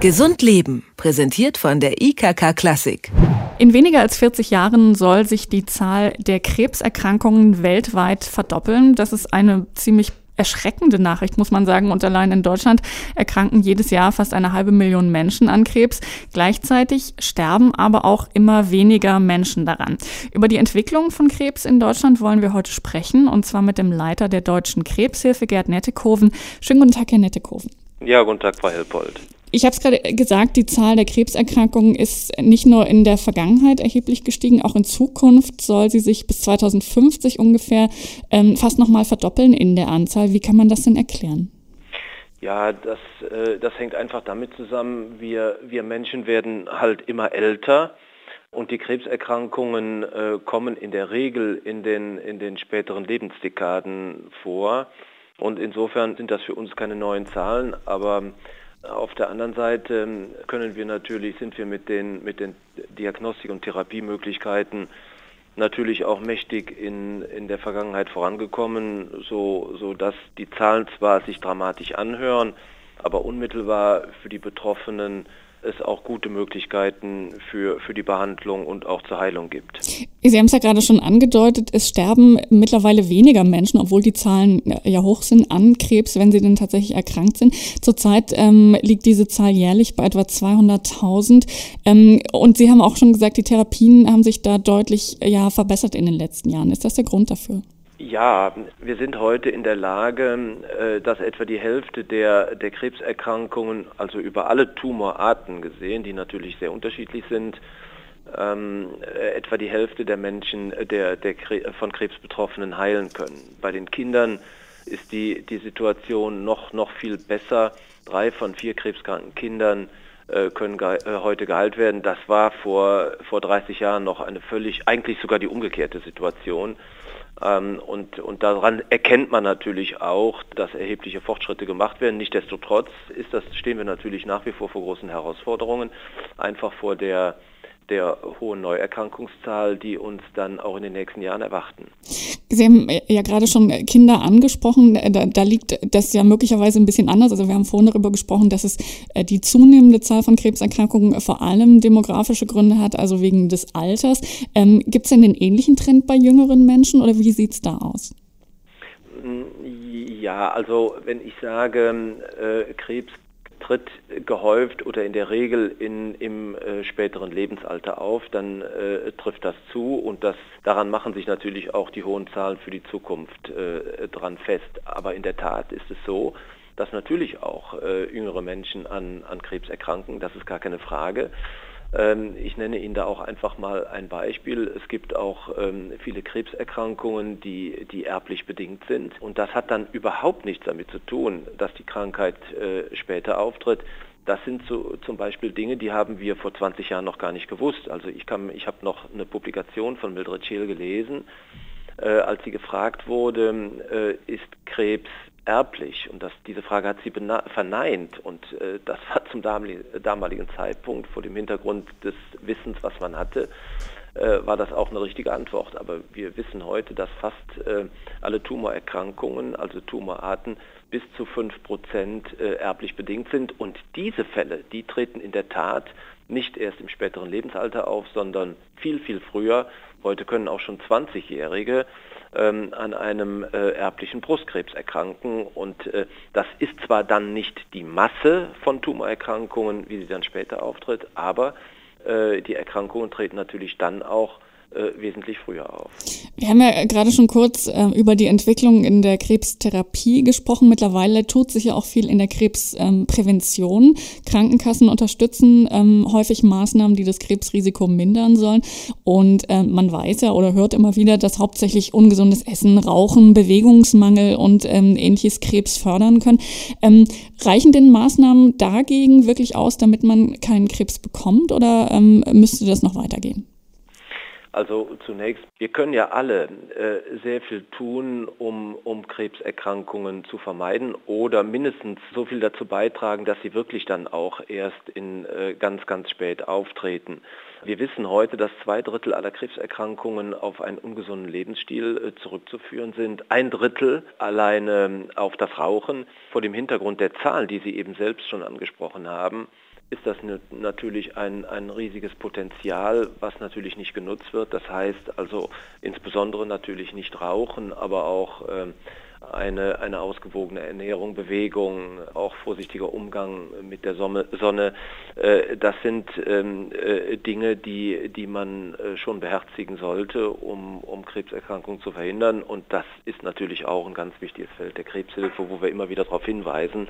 Gesund Leben, präsentiert von der IKK Klassik. In weniger als 40 Jahren soll sich die Zahl der Krebserkrankungen weltweit verdoppeln. Das ist eine ziemlich erschreckende Nachricht, muss man sagen. Und allein in Deutschland erkranken jedes Jahr fast eine halbe Million Menschen an Krebs. Gleichzeitig sterben aber auch immer weniger Menschen daran. Über die Entwicklung von Krebs in Deutschland wollen wir heute sprechen, und zwar mit dem Leiter der Deutschen Krebshilfe, Gerd Nettekoven. Schönen guten Tag, Herr Nettekoven. Ja, guten Tag, Frau Helpold. Ich habe es gerade gesagt, die Zahl der Krebserkrankungen ist nicht nur in der Vergangenheit erheblich gestiegen, auch in Zukunft soll sie sich bis 2050 ungefähr ähm, fast nochmal verdoppeln in der Anzahl. Wie kann man das denn erklären? Ja, das, äh, das hängt einfach damit zusammen, wir, wir Menschen werden halt immer älter und die Krebserkrankungen äh, kommen in der Regel in den, in den späteren Lebensdekaden vor. Und insofern sind das für uns keine neuen Zahlen, aber auf der anderen Seite können wir natürlich, sind wir mit den, mit den Diagnostik- und Therapiemöglichkeiten natürlich auch mächtig in, in der Vergangenheit vorangekommen, so, so dass die Zahlen zwar sich dramatisch anhören, aber unmittelbar für die Betroffenen es auch gute Möglichkeiten für, für die Behandlung und auch zur Heilung gibt. Sie haben es ja gerade schon angedeutet, es sterben mittlerweile weniger Menschen, obwohl die Zahlen ja hoch sind, an Krebs, wenn sie denn tatsächlich erkrankt sind. Zurzeit ähm, liegt diese Zahl jährlich bei etwa 200.000. Ähm, und Sie haben auch schon gesagt, die Therapien haben sich da deutlich ja, verbessert in den letzten Jahren. Ist das der Grund dafür? Ja, wir sind heute in der Lage, äh, dass etwa die Hälfte der, der Krebserkrankungen, also über alle Tumorarten gesehen, die natürlich sehr unterschiedlich sind, ähm, äh, etwa die Hälfte der Menschen äh, der, der von Krebs Betroffenen heilen können. Bei den Kindern ist die, die Situation noch, noch viel besser. Drei von vier krebskranken Kindern äh, können ge heute geheilt werden. Das war vor, vor 30 Jahren noch eine völlig, eigentlich sogar die umgekehrte Situation. Ähm, und, und daran erkennt man natürlich auch, dass erhebliche Fortschritte gemacht werden. Nichtsdestotrotz ist das, stehen wir natürlich nach wie vor vor großen Herausforderungen, einfach vor der der hohen Neuerkrankungszahl, die uns dann auch in den nächsten Jahren erwarten. Sie haben ja gerade schon Kinder angesprochen. Da, da, liegt das ja möglicherweise ein bisschen anders. Also wir haben vorhin darüber gesprochen, dass es äh, die zunehmende Zahl von Krebserkrankungen vor allem demografische Gründe hat, also wegen des Alters. Ähm, Gibt es denn einen ähnlichen Trend bei jüngeren Menschen oder wie sieht es da aus? Ja, also wenn ich sage, äh, Krebs tritt gehäuft oder in der Regel in, im äh, späteren Lebensalter auf, dann äh, trifft das zu und das, daran machen sich natürlich auch die hohen Zahlen für die Zukunft äh, dran fest. Aber in der Tat ist es so, dass natürlich auch äh, jüngere Menschen an, an Krebs erkranken, das ist gar keine Frage. Ähm, ich nenne Ihnen da auch einfach mal ein Beispiel. Es gibt auch ähm, viele Krebserkrankungen, die, die erblich bedingt sind. Und das hat dann überhaupt nichts damit zu tun, dass die Krankheit äh, später auftritt. Das sind so, zum Beispiel Dinge, die haben wir vor 20 Jahren noch gar nicht gewusst. Also ich, ich habe noch eine Publikation von Mildred Scheel gelesen, äh, als sie gefragt wurde, äh, ist Krebs erblich? Und das, diese Frage hat sie verneint. Und äh, das war zum damaligen, Zeitpunkt vor dem Hintergrund des Wissens, was man hatte, äh, war das auch eine richtige Antwort. Aber wir wissen heute, dass fast äh, alle Tumorerkrankungen, also Tumorarten, bis zu 5 Prozent äh, erblich bedingt sind. Und diese Fälle, die treten in der Tat nicht erst im späteren Lebensalter auf, sondern viel, viel früher. Heute können auch schon 20-Jährige ähm, an einem äh, erblichen Brustkrebs erkranken. Und äh, das ist zwar dann nicht die Masse von Tumorerkrankungen, wie sie dann später auftritt, aber äh, die Erkrankungen treten natürlich dann auch wesentlich früher auf. Wir haben ja gerade schon kurz äh, über die Entwicklung in der Krebstherapie gesprochen. Mittlerweile tut sich ja auch viel in der Krebsprävention. Ähm, Krankenkassen unterstützen ähm, häufig Maßnahmen, die das Krebsrisiko mindern sollen. Und äh, man weiß ja oder hört immer wieder, dass hauptsächlich ungesundes Essen, Rauchen, Bewegungsmangel und ähm, ähnliches Krebs fördern können. Ähm, reichen denn Maßnahmen dagegen wirklich aus, damit man keinen Krebs bekommt oder ähm, müsste das noch weitergehen? Also zunächst, wir können ja alle äh, sehr viel tun, um, um Krebserkrankungen zu vermeiden oder mindestens so viel dazu beitragen, dass sie wirklich dann auch erst in äh, ganz, ganz spät auftreten. Wir wissen heute, dass zwei Drittel aller Krebserkrankungen auf einen ungesunden Lebensstil äh, zurückzuführen sind. Ein Drittel alleine auf das Rauchen. Vor dem Hintergrund der Zahlen, die Sie eben selbst schon angesprochen haben, ist das natürlich ein, ein riesiges Potenzial, was natürlich nicht genutzt wird. Das heißt also insbesondere natürlich nicht rauchen, aber auch ähm, eine, eine ausgewogene Ernährung, Bewegung, auch vorsichtiger Umgang mit der Sonne. Äh, das sind ähm, äh, Dinge, die, die man äh, schon beherzigen sollte, um, um Krebserkrankungen zu verhindern. Und das ist natürlich auch ein ganz wichtiges Feld der Krebshilfe, wo wir immer wieder darauf hinweisen,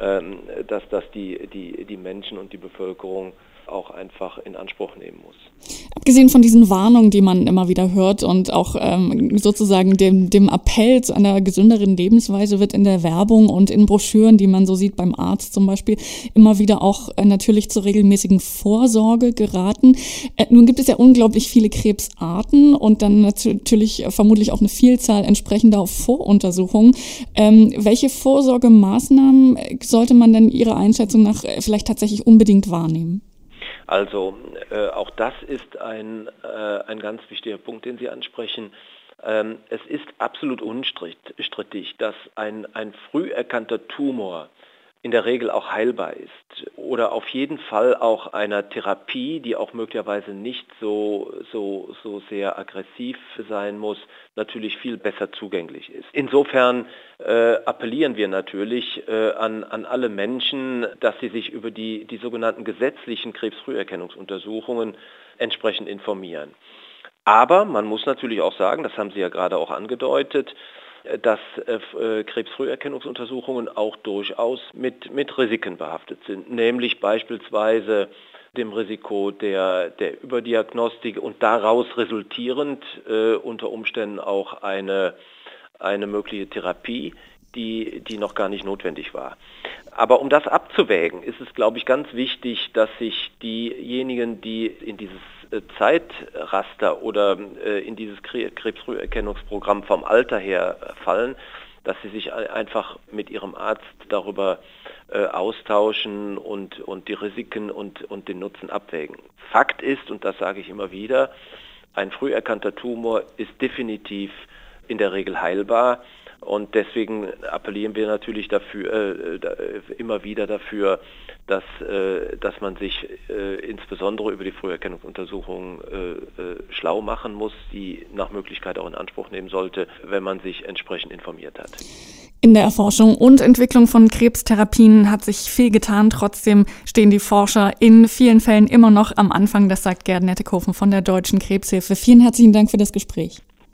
ähm, dass das die, die, die Menschen und die Bevölkerung auch einfach in Anspruch nehmen muss. Abgesehen von diesen Warnungen, die man immer wieder hört und auch ähm, sozusagen dem, dem Appell zu einer gesünderen Lebensweise wird in der Werbung und in Broschüren, die man so sieht beim Arzt zum Beispiel, immer wieder auch äh, natürlich zur regelmäßigen Vorsorge geraten. Äh, nun gibt es ja unglaublich viele Krebsarten und dann natürlich äh, vermutlich auch eine Vielzahl entsprechender Voruntersuchungen. Ähm, welche Vorsorgemaßnahmen sollte man denn Ihrer Einschätzung nach vielleicht tatsächlich unbedingt wahrnehmen? Also äh, auch das ist ein, äh, ein ganz wichtiger Punkt, den Sie ansprechen. Ähm, es ist absolut unstrittig, dass ein, ein früh erkannter Tumor in der Regel auch heilbar ist oder auf jeden Fall auch einer Therapie, die auch möglicherweise nicht so, so, so sehr aggressiv sein muss, natürlich viel besser zugänglich ist. Insofern äh, appellieren wir natürlich äh, an, an alle Menschen, dass sie sich über die, die sogenannten gesetzlichen Krebsfrüherkennungsuntersuchungen entsprechend informieren. Aber man muss natürlich auch sagen, das haben Sie ja gerade auch angedeutet, dass äh, Krebsfrüherkennungsuntersuchungen auch durchaus mit, mit Risiken behaftet sind, nämlich beispielsweise dem Risiko der, der Überdiagnostik und daraus resultierend äh, unter Umständen auch eine, eine mögliche Therapie, die, die noch gar nicht notwendig war. Aber um das abzuwägen, ist es, glaube ich, ganz wichtig, dass sich diejenigen, die in dieses äh, Zeitraster oder äh, in dieses Krebsfrüherkennungsprogramm vom Alter her fallen, dass sie sich einfach mit ihrem Arzt darüber äh, austauschen und, und die Risiken und, und den Nutzen abwägen. Fakt ist, und das sage ich immer wieder, ein früh erkannter Tumor ist definitiv in der Regel heilbar. Und deswegen appellieren wir natürlich dafür, äh, äh, immer wieder dafür, dass, äh, dass man sich äh, insbesondere über die Früherkennungsuntersuchungen äh, äh, schlau machen muss, die nach Möglichkeit auch in Anspruch nehmen sollte, wenn man sich entsprechend informiert hat. In der Erforschung und Entwicklung von Krebstherapien hat sich viel getan. Trotzdem stehen die Forscher in vielen Fällen immer noch am Anfang. Das sagt Gerd Nettekofen von der Deutschen Krebshilfe. Vielen herzlichen Dank für das Gespräch.